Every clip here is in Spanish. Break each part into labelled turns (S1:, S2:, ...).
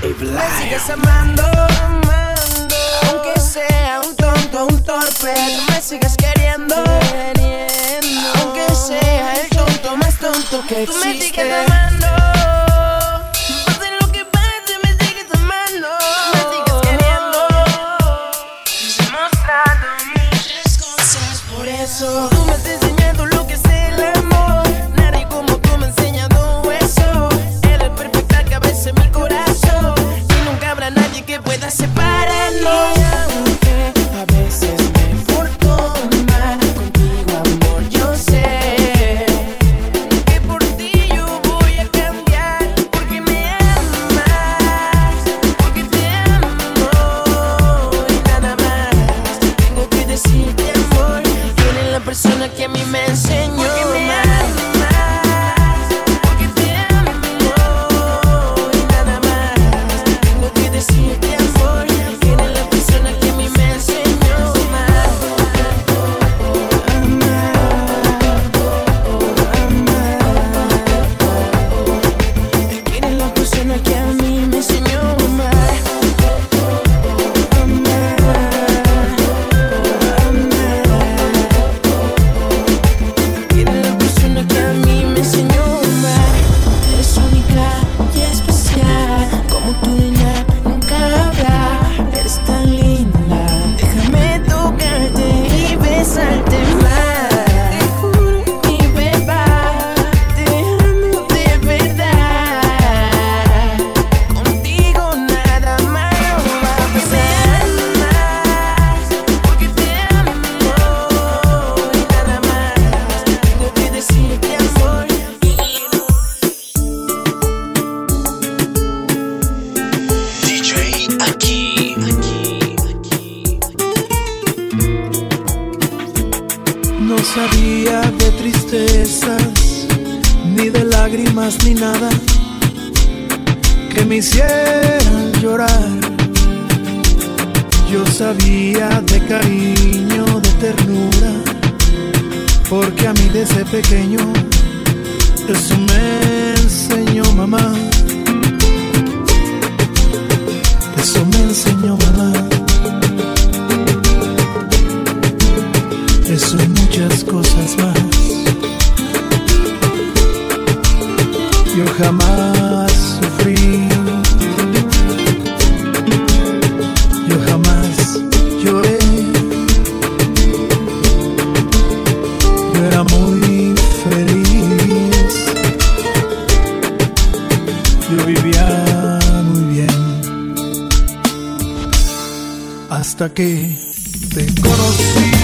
S1: Me sigues amando, amando. Aunque sea un tonto, un torpe, tú me sigues queriendo. queriendo. Aunque sea el tonto más tonto que tú existe. Tú me sigues amando. Tú me estás enseñando lo que sé
S2: sabía de cariño, de ternura, porque a mí desde pequeño eso me enseñó mamá. Eso me enseñó mamá. Eso y muchas cosas más. Yo jamás sufrí Que Te conocí.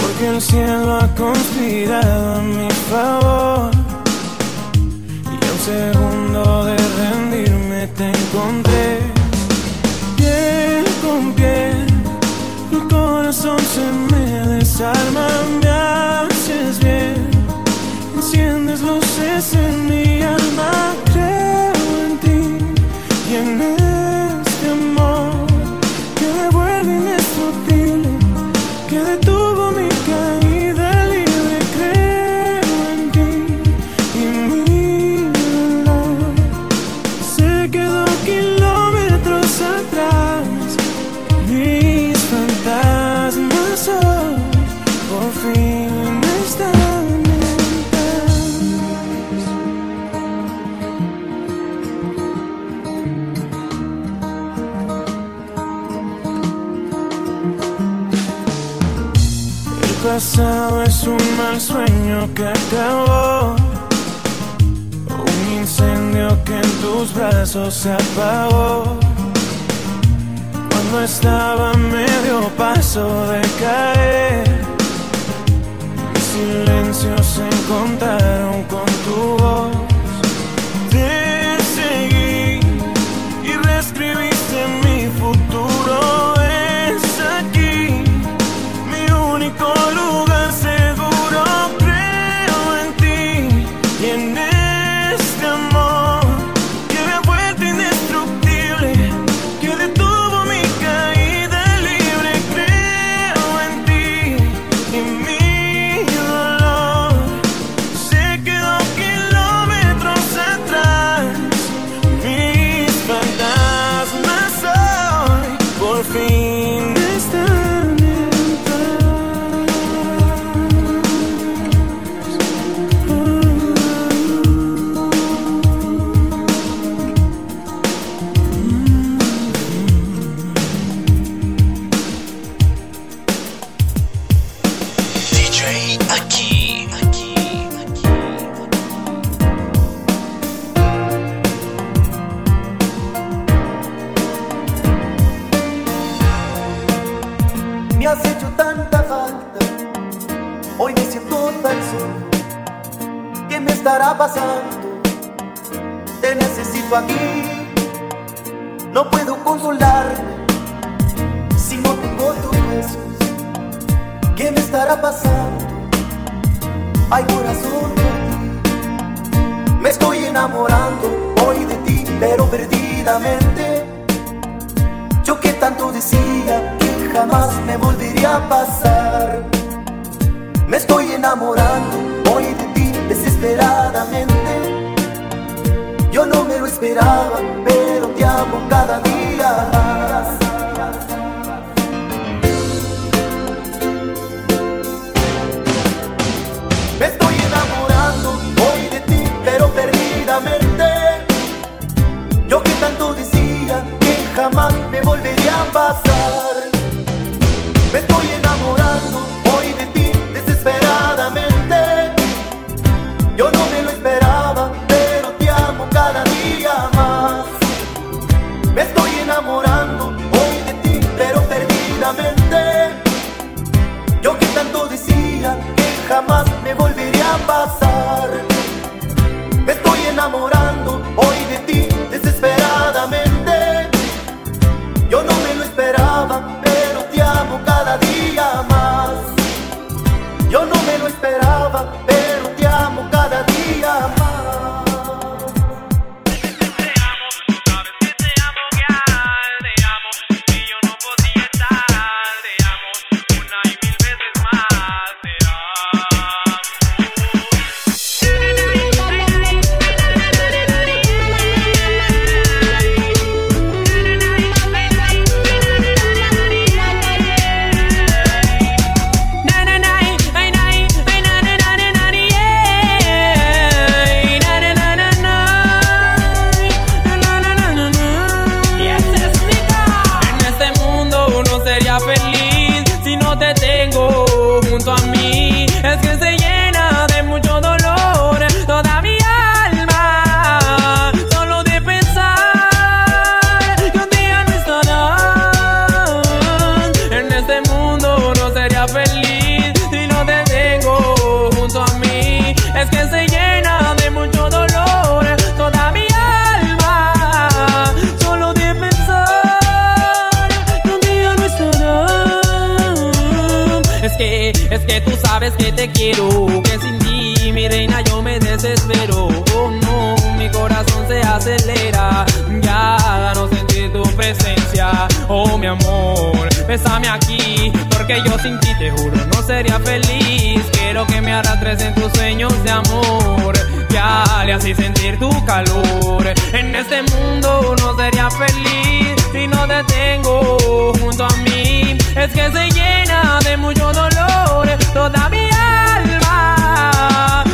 S2: porque el cielo ha conspirado a mi favor. Y a un segundo de rendirme te encontré, piel con piel, mi corazón se me desarma. Pasado es un mal sueño que acabó. Un incendio que en tus brazos se apagó. Cuando estaba medio paso de caer,
S3: Has hecho tanta falta, hoy me siento tan solo. ¿Qué me estará pasando? Te necesito aquí, no puedo consolarme si no tengo tus besos. ¿Qué me estará pasando? Ay, corazón, por ti. me estoy enamorando hoy de ti, pero perdidamente. Me estoy enamorando hoy de ti desesperadamente. Yo no me lo esperaba, pero te amo cada día esperaba, que te
S1: quiero, que sin ti, mi reina, yo me desespero. Oh no, mi corazón se acelera, ya no sentir tu presencia. Oh mi amor, bésame aquí, porque yo sin ti te juro no sería feliz. Quiero que me arrastres en tus sueños de amor, que le así sentir tu calor. En este mundo no sería
S4: y no te tengo junto a mí. Es que se llena de mucho dolor toda mi alma.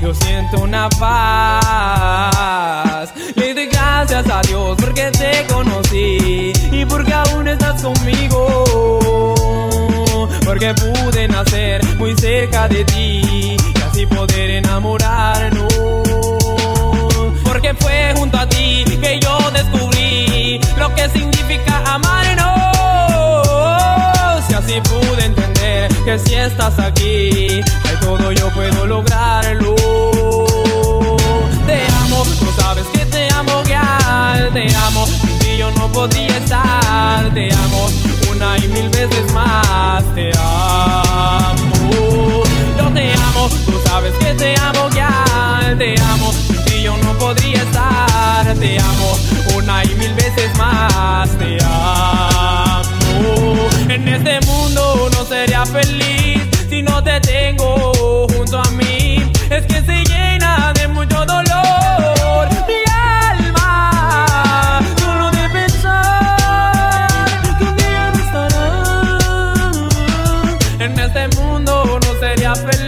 S4: Yo siento una paz. Le doy gracias a Dios porque te conocí y porque aún estás conmigo. Porque pude nacer muy cerca de ti y así poder enamorarnos. Porque fue junto a ti que yo descubrí lo que significa amarnos. Y así pude que si estás aquí, de todo yo puedo lograrlo. Te amo, tú sabes que te amo, girl. Te amo, sin ti yo no podía estar. Te amo una y mil veces más. Te amo, yo te amo, tú sabes que te amo, girl. Te amo, sin ti yo no podría si no te tengo junto a mí. Es que se llena de mucho dolor mi alma. Solo de pensar que un día no estarás. En este mundo no sería feliz